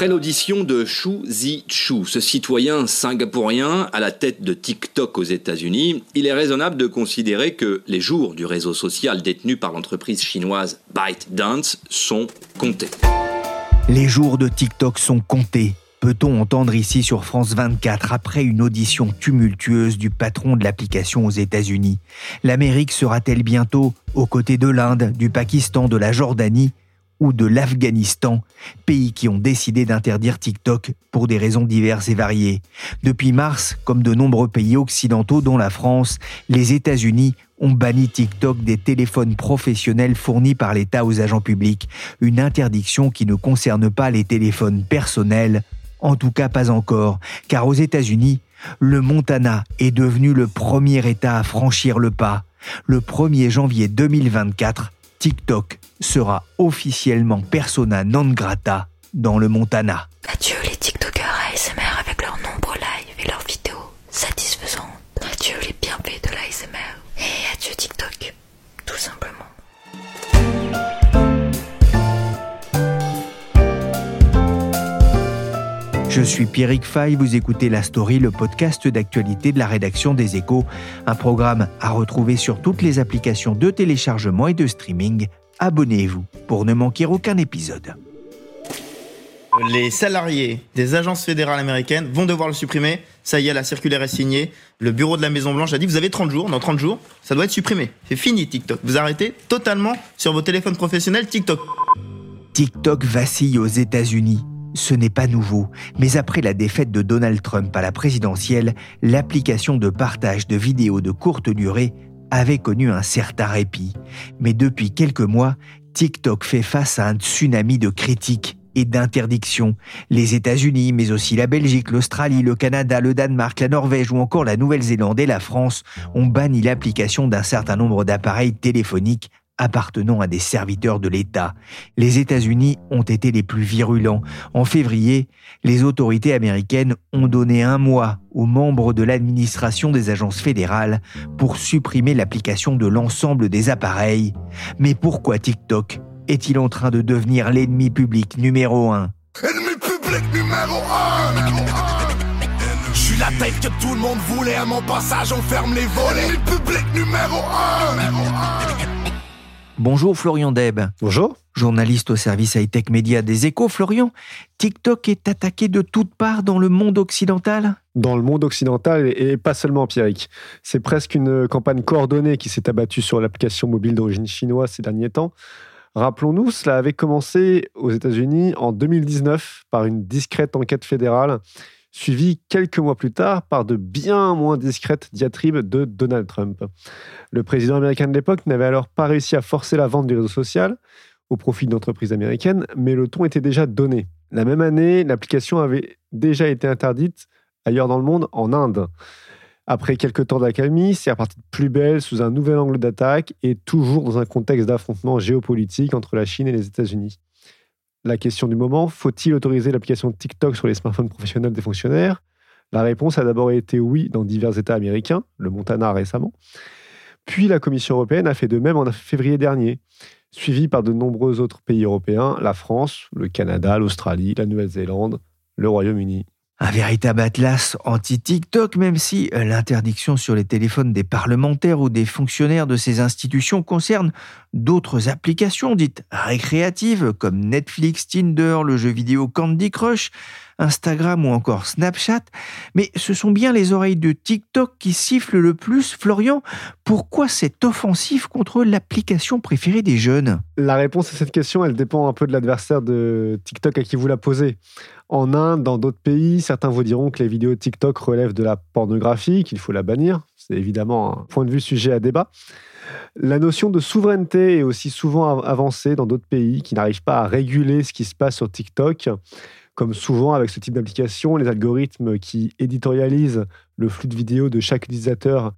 Après l'audition de Xu Zichu, ce citoyen singapourien à la tête de TikTok aux États-Unis, il est raisonnable de considérer que les jours du réseau social détenu par l'entreprise chinoise ByteDance sont comptés. Les jours de TikTok sont comptés. Peut-on entendre ici sur France 24 après une audition tumultueuse du patron de l'application aux États-Unis? L'Amérique sera-t-elle bientôt aux côtés de l'Inde, du Pakistan, de la Jordanie? Ou de l'Afghanistan, pays qui ont décidé d'interdire TikTok pour des raisons diverses et variées. Depuis mars, comme de nombreux pays occidentaux dont la France, les États-Unis ont banni TikTok des téléphones professionnels fournis par l'État aux agents publics, une interdiction qui ne concerne pas les téléphones personnels, en tout cas pas encore, car aux États-Unis, le Montana est devenu le premier État à franchir le pas. Le 1er janvier 2024, TikTok sera officiellement persona non grata dans le Montana. Adieu les TikTokers ASMR avec leurs nombreux lives et leurs vidéos satisfaisantes. Adieu les bienfaits de l'ASMR. Et adieu TikTok, tout simplement. Je suis Pierrick Fay, vous écoutez La Story, le podcast d'actualité de la rédaction des Échos, un programme à retrouver sur toutes les applications de téléchargement et de streaming. Abonnez-vous pour ne manquer aucun épisode. Les salariés des agences fédérales américaines vont devoir le supprimer. Ça y est, la circulaire est signée. Le bureau de la Maison-Blanche a dit vous avez 30 jours. Dans 30 jours, ça doit être supprimé. C'est fini TikTok. Vous arrêtez totalement sur vos téléphones professionnels TikTok. TikTok vacille aux États-Unis. Ce n'est pas nouveau, mais après la défaite de Donald Trump à la présidentielle, l'application de partage de vidéos de courte durée avait connu un certain répit. Mais depuis quelques mois, TikTok fait face à un tsunami de critiques et d'interdictions. Les États-Unis, mais aussi la Belgique, l'Australie, le Canada, le Danemark, la Norvège ou encore la Nouvelle-Zélande et la France ont banni l'application d'un certain nombre d'appareils téléphoniques appartenant à des serviteurs de l'État. Les États-Unis ont été les plus virulents. En février, les autorités américaines ont donné un mois aux membres de l'administration des agences fédérales pour supprimer l'application de l'ensemble des appareils. Mais pourquoi TikTok est-il en train de devenir l'ennemi public numéro un? Ennemi public numéro un Je suis la tête que tout le monde voulait à mon passage, on ferme les volets. Ennemi public numéro un Bonjour Florian Deb. Bonjour. Journaliste au service high-tech média des échos, Florian, TikTok est attaqué de toutes parts dans le monde occidental? Dans le monde occidental et pas seulement empirique. C'est presque une campagne coordonnée qui s'est abattue sur l'application mobile d'origine chinoise ces derniers temps. Rappelons-nous, cela avait commencé aux États-Unis en 2019 par une discrète enquête fédérale suivi quelques mois plus tard par de bien moins discrètes diatribes de Donald Trump. Le président américain de l'époque n'avait alors pas réussi à forcer la vente du réseau social au profit d'entreprises américaines, mais le ton était déjà donné. La même année, l'application avait déjà été interdite ailleurs dans le monde, en Inde. Après quelques temps d'accalmie, c'est reparti de plus belle sous un nouvel angle d'attaque et toujours dans un contexte d'affrontement géopolitique entre la Chine et les États-Unis la question du moment, faut-il autoriser l'application TikTok sur les smartphones professionnels des fonctionnaires? La réponse a d'abord été oui dans divers États américains, le Montana récemment. Puis la Commission européenne a fait de même en février dernier, suivi par de nombreux autres pays européens, la France, le Canada, l'Australie, la Nouvelle-Zélande, le Royaume-Uni. Un véritable atlas anti-TikTok, même si euh, l'interdiction sur les téléphones des parlementaires ou des fonctionnaires de ces institutions concerne d'autres applications dites récréatives comme Netflix, Tinder, le jeu vidéo Candy Crush, Instagram ou encore Snapchat. Mais ce sont bien les oreilles de TikTok qui sifflent le plus. Florian, pourquoi cette offensive contre l'application préférée des jeunes? La réponse à cette question, elle dépend un peu de l'adversaire de TikTok à qui vous la posez. En Inde, dans d'autres pays, certains vous diront que les vidéos TikTok relèvent de la pornographie, qu'il faut la bannir. C'est évidemment un point de vue sujet à débat. La notion de souveraineté est aussi souvent avancée dans d'autres pays qui n'arrivent pas à réguler ce qui se passe sur TikTok. Comme souvent avec ce type d'application, les algorithmes qui éditorialisent le flux de vidéos de chaque utilisateur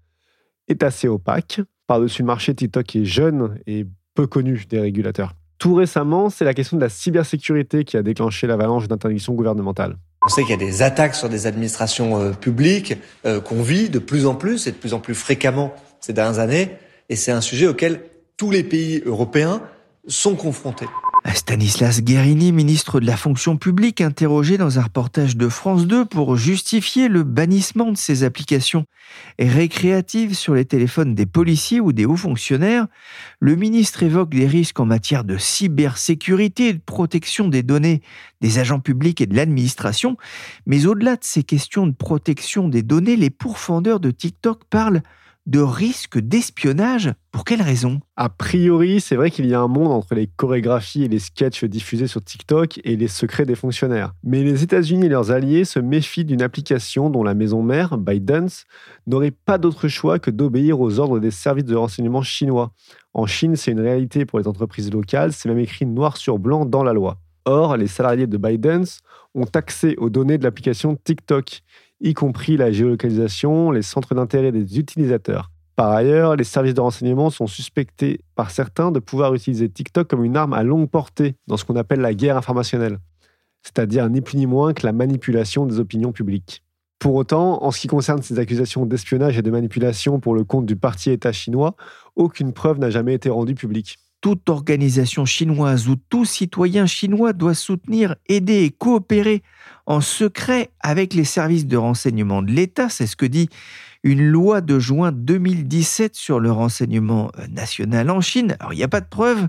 est assez opaque. Par-dessus le marché, TikTok est jeune et peu connu des régulateurs. Tout récemment, c'est la question de la cybersécurité qui a déclenché l'avalanche d'interdictions gouvernementales. On sait qu'il y a des attaques sur des administrations euh, publiques euh, qu'on vit de plus en plus et de plus en plus fréquemment ces dernières années. Et c'est un sujet auquel tous les pays européens sont confrontés. Stanislas Guérini, ministre de la fonction publique, interrogé dans un reportage de France 2 pour justifier le bannissement de ces applications récréatives sur les téléphones des policiers ou des hauts fonctionnaires, le ministre évoque des risques en matière de cybersécurité et de protection des données des agents publics et de l'administration. Mais au-delà de ces questions de protection des données, les pourfendeurs de TikTok parlent de risque d'espionnage. Pour quelle raison? A priori, c'est vrai qu'il y a un monde entre les chorégraphies et les sketchs diffusés sur TikTok et les secrets des fonctionnaires. Mais les États-Unis et leurs alliés se méfient d'une application dont la maison mère, ByteDance, n'aurait pas d'autre choix que d'obéir aux ordres des services de renseignement chinois. En Chine, c'est une réalité pour les entreprises locales, c'est même écrit noir sur blanc dans la loi. Or, les salariés de ByteDance ont accès aux données de l'application TikTok y compris la géolocalisation, les centres d'intérêt des utilisateurs. Par ailleurs, les services de renseignement sont suspectés par certains de pouvoir utiliser TikTok comme une arme à longue portée dans ce qu'on appelle la guerre informationnelle, c'est-à-dire ni plus ni moins que la manipulation des opinions publiques. Pour autant, en ce qui concerne ces accusations d'espionnage et de manipulation pour le compte du parti État chinois, aucune preuve n'a jamais été rendue publique toute organisation chinoise ou tout citoyen chinois doit soutenir, aider et coopérer en secret avec les services de renseignement de l'État. C'est ce que dit une loi de juin 2017 sur le renseignement euh, national en Chine. Alors, il n'y a pas de preuves,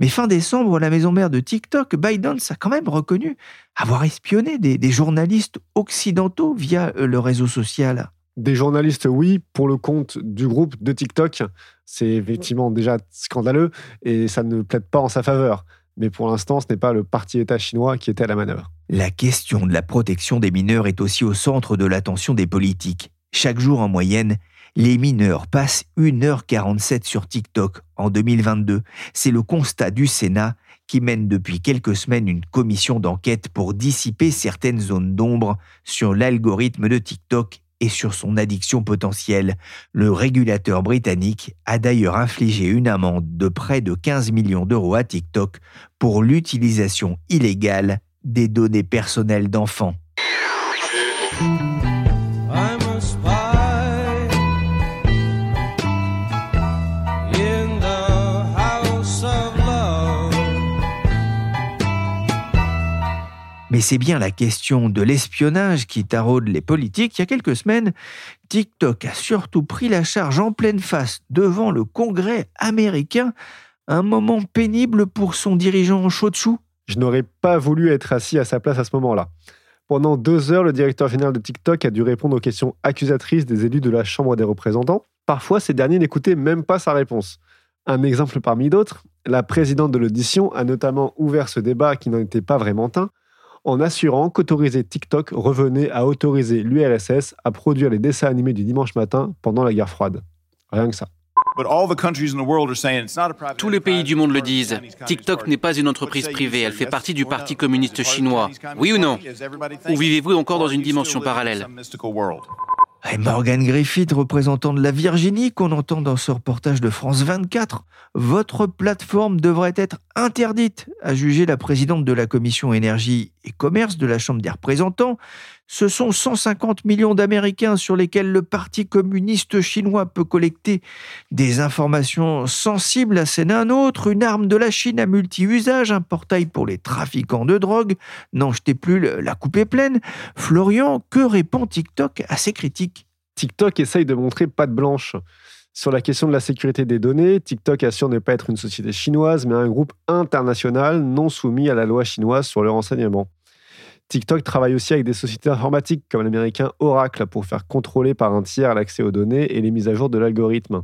mais fin décembre, la maison mère de TikTok, ByteDance, a quand même reconnu avoir espionné des journalistes occidentaux via euh, le réseau social. Des journalistes, oui, pour le compte du groupe de TikTok, c'est effectivement déjà scandaleux et ça ne plaide pas en sa faveur. Mais pour l'instant, ce n'est pas le parti État chinois qui était à la manœuvre. La question de la protection des mineurs est aussi au centre de l'attention des politiques. Chaque jour en moyenne, les mineurs passent 1h47 sur TikTok en 2022. C'est le constat du Sénat qui mène depuis quelques semaines une commission d'enquête pour dissiper certaines zones d'ombre sur l'algorithme de TikTok et sur son addiction potentielle. Le régulateur britannique a d'ailleurs infligé une amende de près de 15 millions d'euros à TikTok pour l'utilisation illégale des données personnelles d'enfants. Mais c'est bien la question de l'espionnage qui taraude les politiques. Il y a quelques semaines, TikTok a surtout pris la charge en pleine face devant le Congrès américain. Un moment pénible pour son dirigeant chaud Je n'aurais pas voulu être assis à sa place à ce moment-là. Pendant deux heures, le directeur général de TikTok a dû répondre aux questions accusatrices des élus de la Chambre des représentants. Parfois, ces derniers n'écoutaient même pas sa réponse. Un exemple parmi d'autres, la présidente de l'audition a notamment ouvert ce débat qui n'en était pas vraiment un en assurant qu'autoriser TikTok revenait à autoriser l'URSS à produire les dessins animés du dimanche matin pendant la guerre froide. Rien que ça. Tous les pays du monde le disent. TikTok n'est pas une entreprise privée, elle fait partie du Parti communiste chinois. Oui ou non? Ou vivez-vous encore dans une dimension parallèle? Morgan Griffith, représentant de la Virginie, qu'on entend dans ce reportage de France 24, votre plateforme devrait être interdite, a jugé la présidente de la commission énergie et commerce de la Chambre des représentants. Ce sont 150 millions d'Américains sur lesquels le Parti communiste chinois peut collecter des informations sensibles. C'est un autre, une arme de la Chine à multi-usage, un portail pour les trafiquants de drogue. N'en jetez plus, la coupe est pleine. Florian, que répond TikTok à ces critiques? TikTok essaye de montrer patte blanche. Sur la question de la sécurité des données, TikTok assure ne pas être une société chinoise, mais un groupe international non soumis à la loi chinoise sur le renseignement. TikTok travaille aussi avec des sociétés informatiques comme l'américain Oracle pour faire contrôler par un tiers l'accès aux données et les mises à jour de l'algorithme.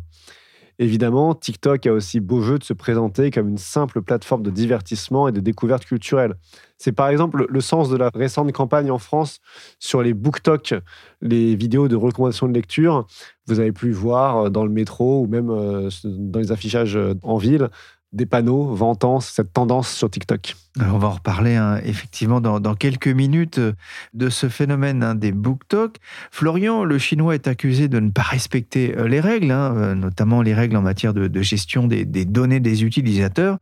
Évidemment, TikTok a aussi beau jeu de se présenter comme une simple plateforme de divertissement et de découverte culturelle. C'est par exemple le sens de la récente campagne en France sur les BookTok, les vidéos de recommandation de lecture. Vous avez pu voir dans le métro ou même euh, dans les affichages en ville des panneaux vantant cette tendance sur TikTok. on va en reparler hein, effectivement dans, quelques minutes euh, de ce phénomène hein, des BookTok. Florian, le chinois est accusé de ne pas respecter euh, les règles, hein, euh, notamment les règles en matière de, gestion des, données des utilisateurs.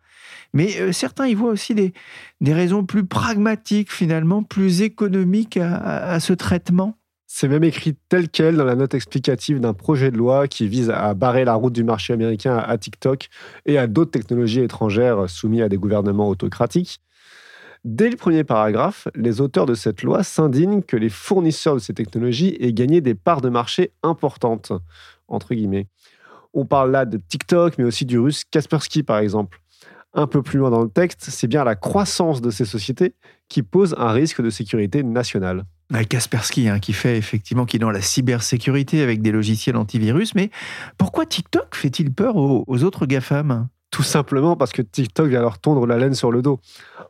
Mais certains y voient aussi des, raisons plus pragmatiques, finalement, plus économiques à ce traitement. C'est même écrit tel quel dans la note explicative d'un projet de loi qui vise à barrer la route du marché américain à TikTok et à d'autres technologies étrangères soumises à des gouvernements autocratiques. Dès le premier paragraphe, les auteurs de cette loi s'indignent que les fournisseurs de ces technologies aient gagné des parts de marché importantes. On parle là de TikTok, mais aussi du russe Kaspersky, par exemple. Un peu plus loin dans le texte, c'est bien la croissance de ces sociétés qui pose un risque de sécurité nationale. Kaspersky, hein, qui fait effectivement, qui est dans la cybersécurité avec des logiciels antivirus. Mais pourquoi TikTok fait-il peur aux, autres GAFAM? Tout simplement parce que TikTok vient leur tondre la laine sur le dos.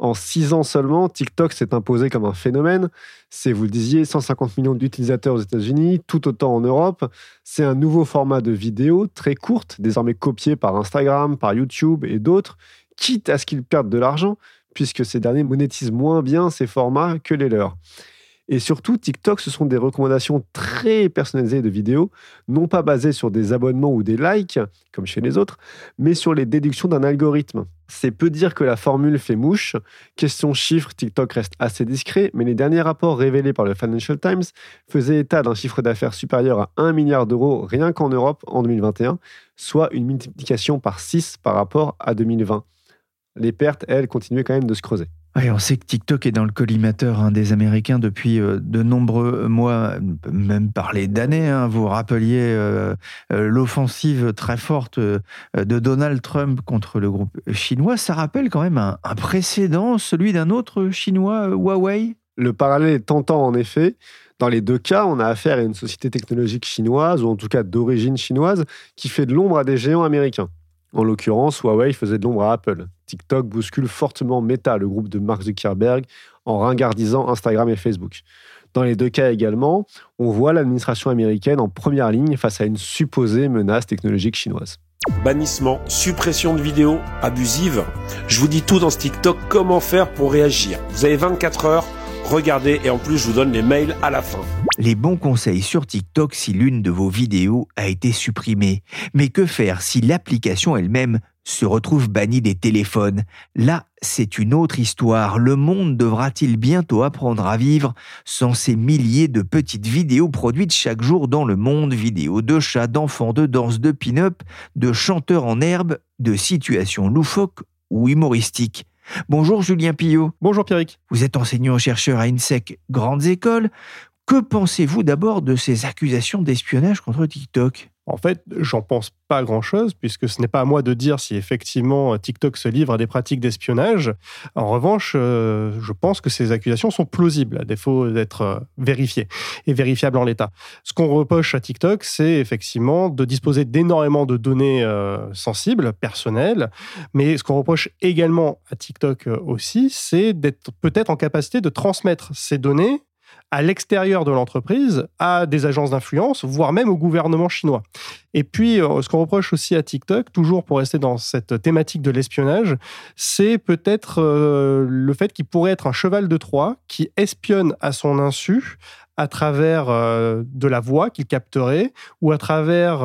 En six ans seulement, TikTok s'est imposé comme un phénomène. C'est, vous le disiez, 150 millions d'utilisateurs aux États-Unis, tout autant en Europe. C'est un nouveau format de vidéo très courte, désormais copié par Instagram, par YouTube et d'autres, quitte à ce qu'ils perdent de l'argent, puisque ces derniers monétisent moins bien ces formats que les leurs. Et surtout, TikTok, ce sont des recommandations très personnalisées de vidéos, non pas basées sur des abonnements ou des likes, comme chez les autres, mais sur les déductions d'un algorithme. C'est peu dire que la formule fait mouche. Question chiffre, TikTok reste assez discret, mais les derniers rapports révélés par le Financial Times faisaient état d'un chiffre d'affaires supérieur à 1 milliard d'euros rien qu'en Europe en 2021, soit une multiplication par 6 par rapport à 2020. Les pertes, elles, continuaient quand même de se creuser on sait que TikTok est dans le collimateur hein, des Américains depuis euh, de nombreux mois, même parler d'années. Hein. Vous rappeliez euh, euh, l'offensive très forte de Donald Trump contre le groupe chinois. Ça rappelle quand même un, un précédent, celui d'un autre chinois, Huawei? Le parallèle est tentant en effet. Dans les deux cas, on a affaire à une société technologique chinoise, ou en tout cas d'origine chinoise, qui fait de l'ombre à des géants américains. En l'occurrence, Huawei faisait de l'ombre à Apple. TikTok bouscule fortement Meta, le groupe de Mark Zuckerberg, en ringardisant Instagram et Facebook. Dans les deux cas également, on voit l'administration américaine en première ligne face à une supposée menace technologique chinoise. Bannissement, suppression de vidéos abusives. Je vous dis tout dans ce TikTok, comment faire pour réagir. Vous avez 24 heures, regardez et en plus je vous donne les mails à la fin les bons conseils sur TikTok si l'une de vos vidéos a été supprimée. Mais que faire si l'application elle-même se retrouve bannie des téléphones Là, c'est une autre histoire. Le monde devra-t-il bientôt apprendre à vivre sans ces milliers de petites vidéos produites chaque jour dans le monde? Vidéos de chats, d'enfants, de danse, de pin-up, de chanteurs en herbe, de situations loufoques ou humoristiques. Bonjour Julien Pillot. Bonjour Pierrick. Vous êtes enseignant-chercheur à INSEC Grandes Écoles. Que pensez-vous d'abord de ces accusations d'espionnage contre TikTok? En fait, j'en pense pas grand-chose, puisque ce n'est pas à moi de dire si effectivement TikTok se livre à des pratiques d'espionnage. En revanche, euh, je pense que ces accusations sont plausibles, à défaut d'être euh, vérifiées et vérifiables en l'état. Ce qu'on reproche à TikTok, c'est effectivement de disposer d'énormément de données euh, sensibles, personnelles, mais ce qu'on reproche également à TikTok aussi, c'est d'être peut-être en capacité de transmettre ces données à l'extérieur de l'entreprise à des agences d'influence, voire même au gouvernement chinois. Et puis, euh, ce qu'on reproche aussi à TikTok, toujours pour rester dans cette thématique de l'espionnage, c'est peut-être euh, le fait qu'il pourrait être un cheval de Troie qui espionne à son insu à travers euh, de la voix qu'il capterait ou à travers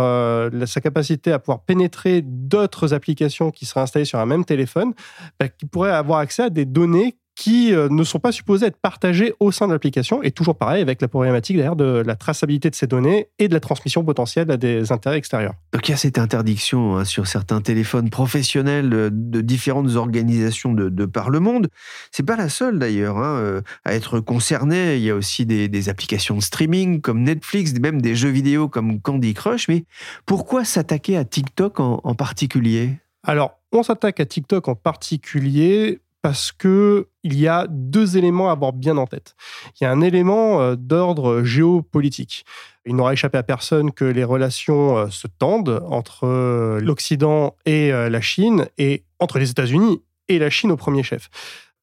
sa capacité à pouvoir pénétrer d'autres applications qui seraient installées sur un même téléphone, bah, qui pourrait avoir accès à des données qui euh, ne sont pas supposés être partagés au sein de l'application. Et toujours pareil avec la problématique d'ailleurs de la traçabilité de ces données et de la transmission potentielle à des intérêts extérieurs. Donc il y a cette interdiction hein, sur certains téléphones professionnels de différentes organisations de, par le monde. C'est pas la seule d'ailleurs hein, euh, à être concernée. Il y a aussi des, applications de streaming comme Netflix, même des jeux vidéo comme Candy Crush. Mais pourquoi s'attaquer à TikTok en, en particulier? Alors, on s'attaque à TikTok en particulier parce que il y a deux éléments à avoir bien en tête. Il y a un élément euh, d'ordre géopolitique. Il n'aura échappé à personne que les relations euh, se tendent entre euh, l'Occident et la Chine et entre les États-Unis et la Chine au premier chef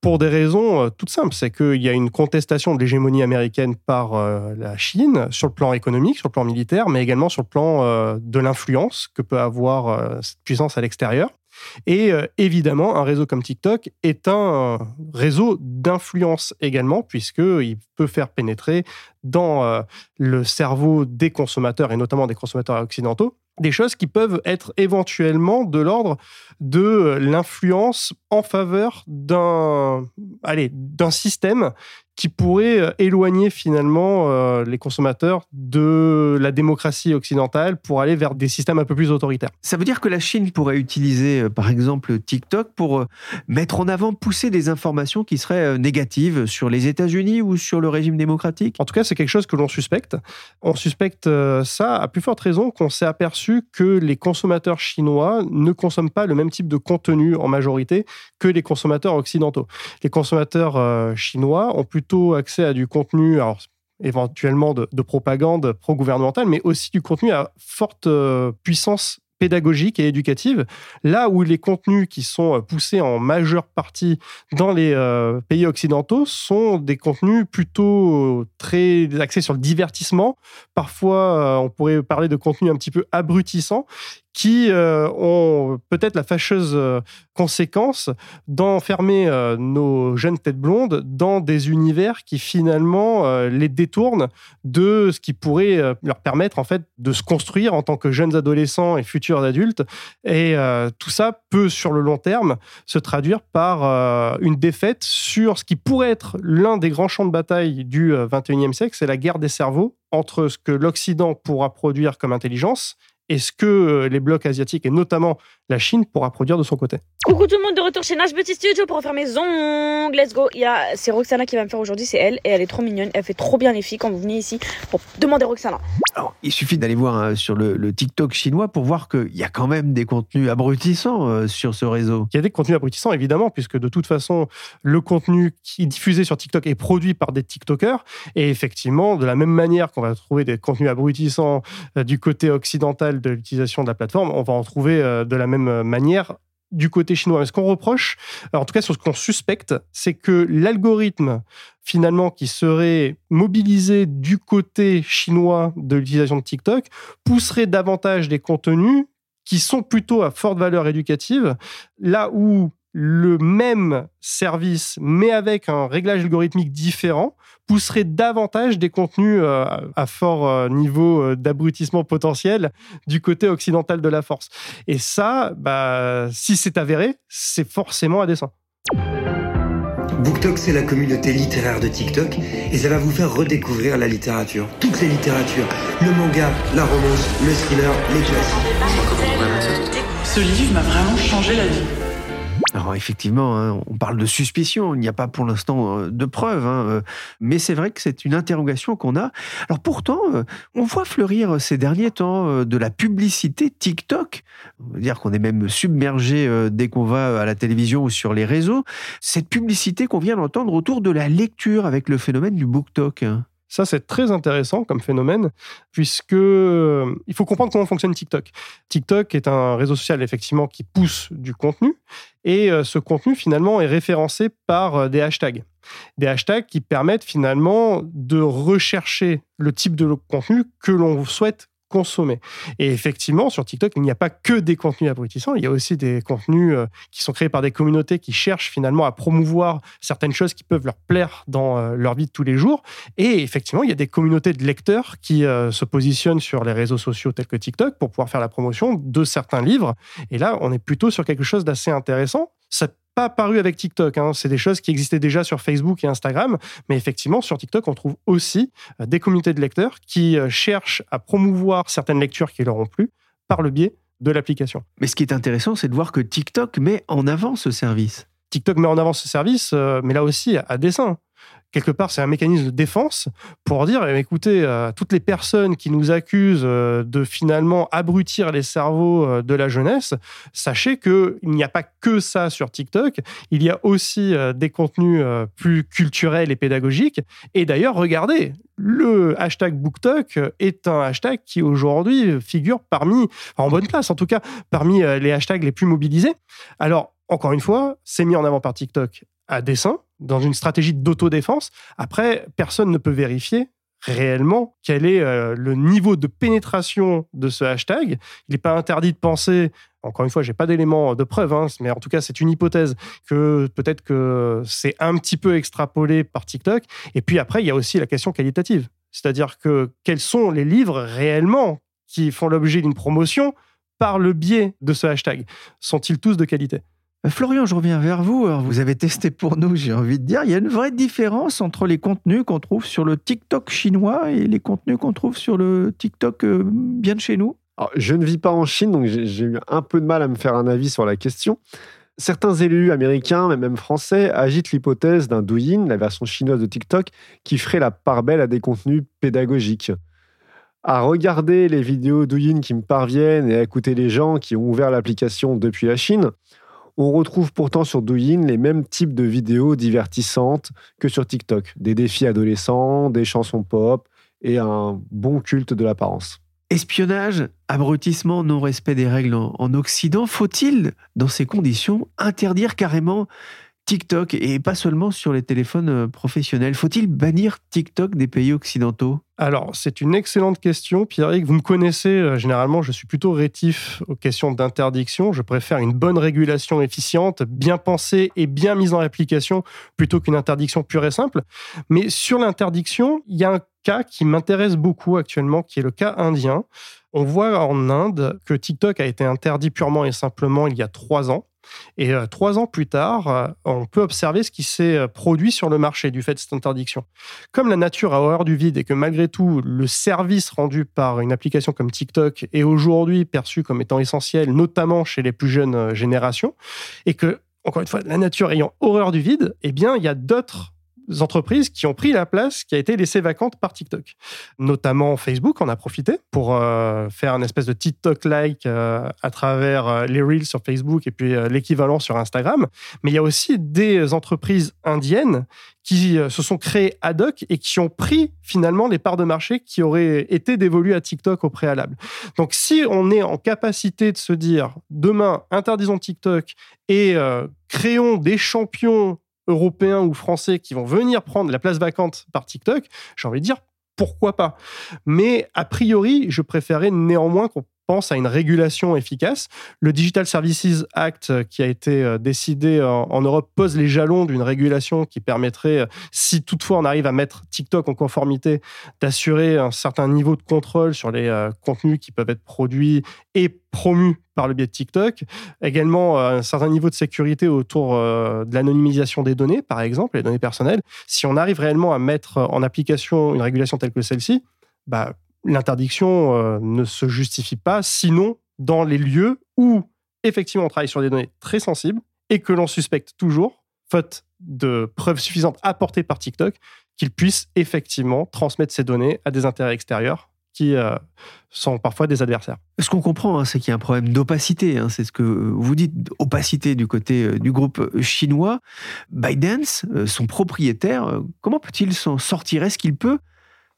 pour des raisons toutes simples. C'est qu'il y a une contestation de l'hégémonie américaine par la Chine sur le plan économique, sur le plan militaire, mais également sur le plan de l'influence que peut avoir cette puissance à l'extérieur. Et euh, évidemment, un réseau comme TikTok est un réseau d'influence également, puisqu'il peut faire pénétrer dans euh, le cerveau des consommateurs, et notamment des consommateurs occidentaux, des choses qui peuvent être éventuellement de l'ordre de l'influence en faveur d'un système qui pourrait euh, éloigner finalement euh, les consommateurs de la démocratie occidentale pour aller vers des systèmes un peu plus autoritaires. Ça veut dire que la Chine pourrait utiliser euh, par exemple TikTok pour mettre en avant, pousser des informations qui seraient négatives sur les États-Unis ou sur le régime démocratique? En tout cas, c'est quelque chose que l'on suspecte. On suspecte ça à plus forte raison qu'on s'est aperçu que les consommateurs chinois ne consomment pas le même type de contenu en majorité que les consommateurs occidentaux. Les consommateurs chinois ont plus accès à du contenu, alors éventuellement de, propagande pro-gouvernementale, mais aussi du contenu à forte euh, puissance pédagogique et éducative, là où les contenus qui sont euh, poussés en majeure partie dans les euh, pays occidentaux sont des contenus plutôt très axés sur le divertissement. Parfois, on pourrait parler de contenus un petit peu abrutissants qui euh, ont peut-être la fâcheuse euh, conséquence d'enfermer euh, nos jeunes têtes blondes dans des univers qui finalement les détournent de ce qui pourrait leur permettre en fait de se construire en tant que jeunes adolescents et futurs adultes. Et tout ça peut sur le long terme se traduire par une défaite sur ce qui pourrait être l'un des grands champs de bataille du 21e siècle, c'est la guerre des cerveaux entre ce que l'Occident pourra produire comme intelligence et ce que euh, les blocs asiatiques, et notamment la Chine, pourra produire de son côté? Coucou tout le monde, de retour chez Nash Petit Studio pour refaire mes ongles. Let's go. Il y a, c'est Roxana qui va me faire aujourd'hui, c'est elle, et elle est trop mignonne. Elle fait trop bien les filles quand vous venez ici pour demander Roxana. Alors, il suffit d'aller voir hein, sur le, TikTok chinois pour voir qu'il y a quand même des contenus abrutissants euh, sur ce réseau. Il y a des contenus abrutissants, évidemment, puisque de toute façon, le contenu qui est diffusé sur TikTok est produit par des TikTokers. Et effectivement, de la même manière qu'on va trouver des contenus abrutissants euh, du côté occidental de l'utilisation de la plateforme, on va en trouver euh, de la même manière du côté chinois. ce qu'on reproche, en tout cas sur ce qu'on suspecte, c'est que l'algorithme finalement qui serait mobilisé du côté chinois de l'utilisation de TikTok pousserait davantage des contenus qui sont plutôt à forte valeur éducative, là où le même service, mais avec un réglage algorithmique différent, pousserait davantage des contenus euh, à fort euh, niveau euh, d'abrutissement potentiel du côté occidental de la force. Et ça, bah, si c'est avéré, c'est forcément à dessein. BookTok, c'est la communauté littéraire de TikTok et ça va vous faire redécouvrir la littérature. Toutes les littératures. Le manga, la romance, le thriller, les classiques. Ce livre m'a vraiment changé la vie. Alors effectivement, hein, on parle de suspicion, il n'y a pas pour l'instant euh, de preuves, hein, euh, mais c'est vrai que c'est une interrogation qu'on a. Alors pourtant, euh, on voit fleurir ces derniers temps de la publicité TikTok. On veut dire qu'on est même submergé dès qu'on va à la télévision ou sur les réseaux. Cette publicité qu'on vient d'entendre autour de la lecture avec le phénomène du BookTok. Ça, c'est très intéressant comme phénomène, puisque il faut comprendre comment fonctionne TikTok. TikTok est un réseau social, effectivement, qui pousse du contenu, et euh, ce contenu, finalement, est référencé par euh, des hashtags. Des hashtags qui permettent, finalement, de rechercher le type de contenu que l'on souhaite consommer. Et effectivement, sur TikTok, il n'y a pas que des contenus abrutissants, il y a aussi des contenus euh, qui sont créés par des communautés qui cherchent finalement à promouvoir certaines choses qui peuvent leur plaire dans leur vie de tous les jours. Et effectivement, il y a des communautés de lecteurs qui se positionnent sur les réseaux sociaux tels que TikTok pour pouvoir faire la promotion de certains livres. Et là, on est plutôt sur quelque chose d'assez intéressant. Ça pas apparu avec TikTok. Hein. C'est des choses qui existaient déjà sur Facebook et Instagram. Mais effectivement, sur TikTok, on trouve aussi euh, des communautés de lecteurs qui euh, cherchent à promouvoir certaines lectures qui leur ont plu par le biais de l'application. Mais ce qui est intéressant, c'est de voir que TikTok met en avant ce service. TikTok met en avant ce service, euh, mais là aussi à dessein quelque part, c'est un mécanisme de défense pour dire, eh, écoutez, euh, toutes les personnes qui nous accusent euh, de finalement abrutir les cerveaux euh, de la jeunesse, sachez qu'il n'y a pas que ça sur TikTok, il y a aussi des contenus plus culturels et pédagogiques. Et d'ailleurs, regardez, le hashtag BookTok est un hashtag qui aujourd'hui figure parmi, en bonne place en tout cas, parmi les hashtags les plus mobilisés. Alors, encore une fois, c'est mis en avant par TikTok à dessein, dans une stratégie d'autodéfense. Après, personne ne peut vérifier réellement quel est euh, le niveau de pénétration de ce hashtag. Il n'est pas interdit de penser, encore une fois, j'ai pas d'éléments de preuve, hein, mais en tout cas, c'est une hypothèse que peut-être que c'est un petit peu extrapolé par TikTok. Et puis après, il y a aussi la question qualitative. C'est-à-dire que quels sont les livres réellement qui font l'objet d'une promotion par le biais de ce hashtag? Sont-ils tous de qualité? Florian, je reviens vers vous. vous avez testé pour nous, j'ai envie de dire. Il y a une vraie différence entre les contenus qu'on trouve sur le TikTok chinois et les contenus qu'on trouve sur le TikTok euh, bien de chez nous Je ne vis pas en Chine, donc j'ai eu un peu de mal à me faire un avis sur la question. Certains élus américains, mais même français, agitent l'hypothèse d'un Douyin, la version chinoise de TikTok, qui ferait la part belle à des contenus pédagogiques. À regarder les vidéos Douyin qui me parviennent et à écouter les gens qui ont ouvert l'application depuis la Chine, on retrouve pourtant sur Douyin les mêmes types de vidéos divertissantes que sur TikTok. Des défis adolescents, des chansons pop et un bon culte de l'apparence. Espionnage, abrutissement, non-respect des règles en, Occident, faut-il, dans ces conditions, interdire carrément TikTok et pas seulement sur les téléphones euh, professionnels Faut-il bannir TikTok des pays occidentaux? Alors, c'est une excellente question, Pierrick. Vous me connaissez, euh, généralement, je suis plutôt rétif aux questions d'interdiction. Je préfère une bonne régulation efficiente, bien pensée et bien mise en application, plutôt qu'une interdiction pure et simple. Mais sur l'interdiction, il y a un cas qui m'intéresse beaucoup actuellement, qui est le cas indien. On voit en Inde que TikTok a été interdit purement et simplement il y a trois ans. Et euh, trois ans plus tard, euh, on peut observer ce qui s'est euh, produit sur le marché du fait de cette interdiction. Comme la nature a horreur du vide et que malgré tout, le service rendu par une application comme TikTok est aujourd'hui perçu comme étant essentiel, notamment chez les plus jeunes générations, et que, encore une fois, la nature ayant horreur du vide, eh bien, il y a d'autres entreprises qui ont pris la place qui a été laissée vacante par TikTok. Notamment Facebook en a profité pour euh, faire une espèce de TikTok-like euh, à travers euh, les Reels sur Facebook et puis l'équivalent sur Instagram. Mais il y a aussi des entreprises indiennes qui se sont créées ad hoc et qui ont pris finalement les parts de marché qui auraient été dévolues à TikTok au préalable. Donc si on est en capacité de se dire demain interdisons TikTok et créons des champions européens ou français qui vont venir prendre la place vacante par TikTok, j'ai envie de dire pourquoi pas. Mais a priori, je préférais néanmoins qu'on pense à une régulation efficace. Le Digital Services Act euh, qui a été euh, décidé en, Europe pose les jalons d'une régulation qui permettrait, euh, si toutefois on arrive à mettre TikTok en conformité, d'assurer un certain niveau de contrôle sur les contenus qui peuvent être produits et promus par le biais de TikTok. Également, un certain niveau de sécurité autour de l'anonymisation des données, par exemple, les données personnelles. Si on arrive réellement à mettre en application une régulation telle que celle-ci, bah, l'interdiction euh, ne se justifie pas, sinon dans les lieux où effectivement on travaille sur des données très sensibles et que l'on suspecte toujours, faute de preuves suffisantes apportées par TikTok, qu'il puisse effectivement transmettre ces données à des intérêts extérieurs qui euh, sont parfois des adversaires. Ce qu'on comprend, hein, c'est qu'il y a un problème d'opacité. Hein, c'est ce que vous dites, opacité du côté euh, du groupe chinois. ByteDance, son propriétaire, comment peut-il s'en sortir? Est-ce qu'il peut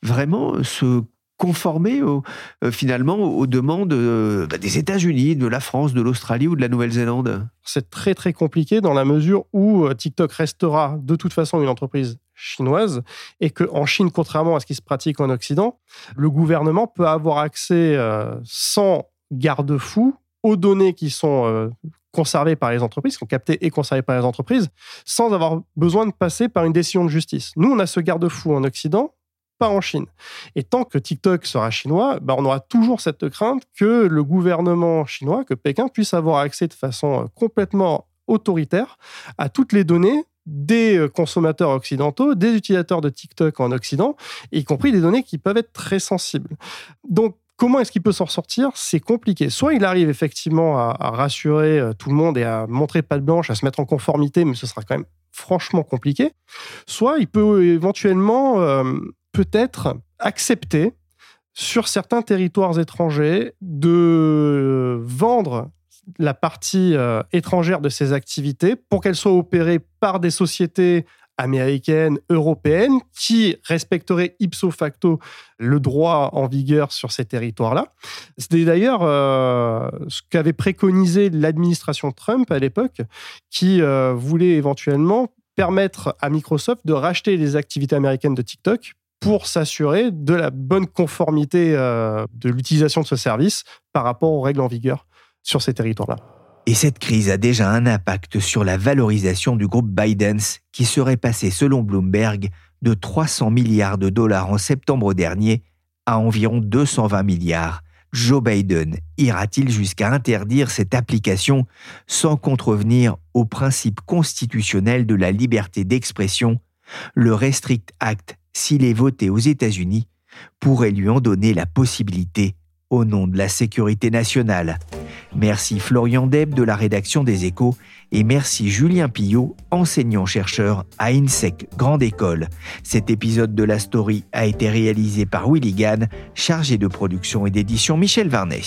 vraiment se conformer euh, finalement aux demandes euh, bah, des États-Unis, de la France, de l'Australie ou de la Nouvelle-Zélande C'est très très compliqué dans la mesure où euh, TikTok restera de toute façon une entreprise chinoise et qu'en Chine, contrairement à ce qui se pratique en Occident, le gouvernement peut avoir accès sans garde-fou aux données qui sont conservées par les entreprises, qui sont captées et conservées par les entreprises, sans avoir besoin de passer par une décision de justice. Nous, on a ce garde-fou en Occident, pas en Chine. Et tant que TikTok sera chinois, bah, on aura toujours cette crainte que le gouvernement chinois, que Pékin puisse avoir accès de façon euh, complètement autoritaire à toutes les données des euh, consommateurs occidentaux, des utilisateurs de TikTok en Occident, y compris des données qui peuvent être très sensibles. Donc, Comment est-ce qu'il peut s'en sortir? C'est compliqué. Soit il arrive effectivement à, rassurer euh, tout le monde et à montrer patte blanche, à se mettre en conformité, mais ce sera quand même franchement compliqué. Soit il peut éventuellement peut-être accepter sur certains territoires étrangers de vendre la partie euh, étrangère de ces activités pour qu'elles soient opérées par des sociétés américaine, européenne, qui respecterait ipso facto le droit en vigueur sur ces territoires-là. C'était d'ailleurs euh, ce qu'avait préconisé l'administration Trump à l'époque, qui euh, voulait éventuellement permettre à Microsoft de racheter les activités américaines de TikTok pour s'assurer de la bonne conformité euh, de l'utilisation de ce service par rapport aux règles en vigueur sur ces territoires-là. Et cette crise a déjà un impact sur la valorisation du groupe Biden, qui serait passé, selon Bloomberg, de 300 milliards de dollars en septembre dernier à environ 220 milliards. Joe Biden ira-t-il jusqu'à interdire cette application sans contrevenir au principe constitutionnel de la liberté d'expression Le Restrict Act, s'il est voté aux États-Unis, pourrait lui en donner la possibilité au nom de la sécurité nationale. Merci Florian Deb de la rédaction des Échos et merci Julien Pillot, enseignant-chercheur à INSEC Grande École. Cet épisode de la story a été réalisé par Willy Gann, chargé de production et d'édition Michel Varnet.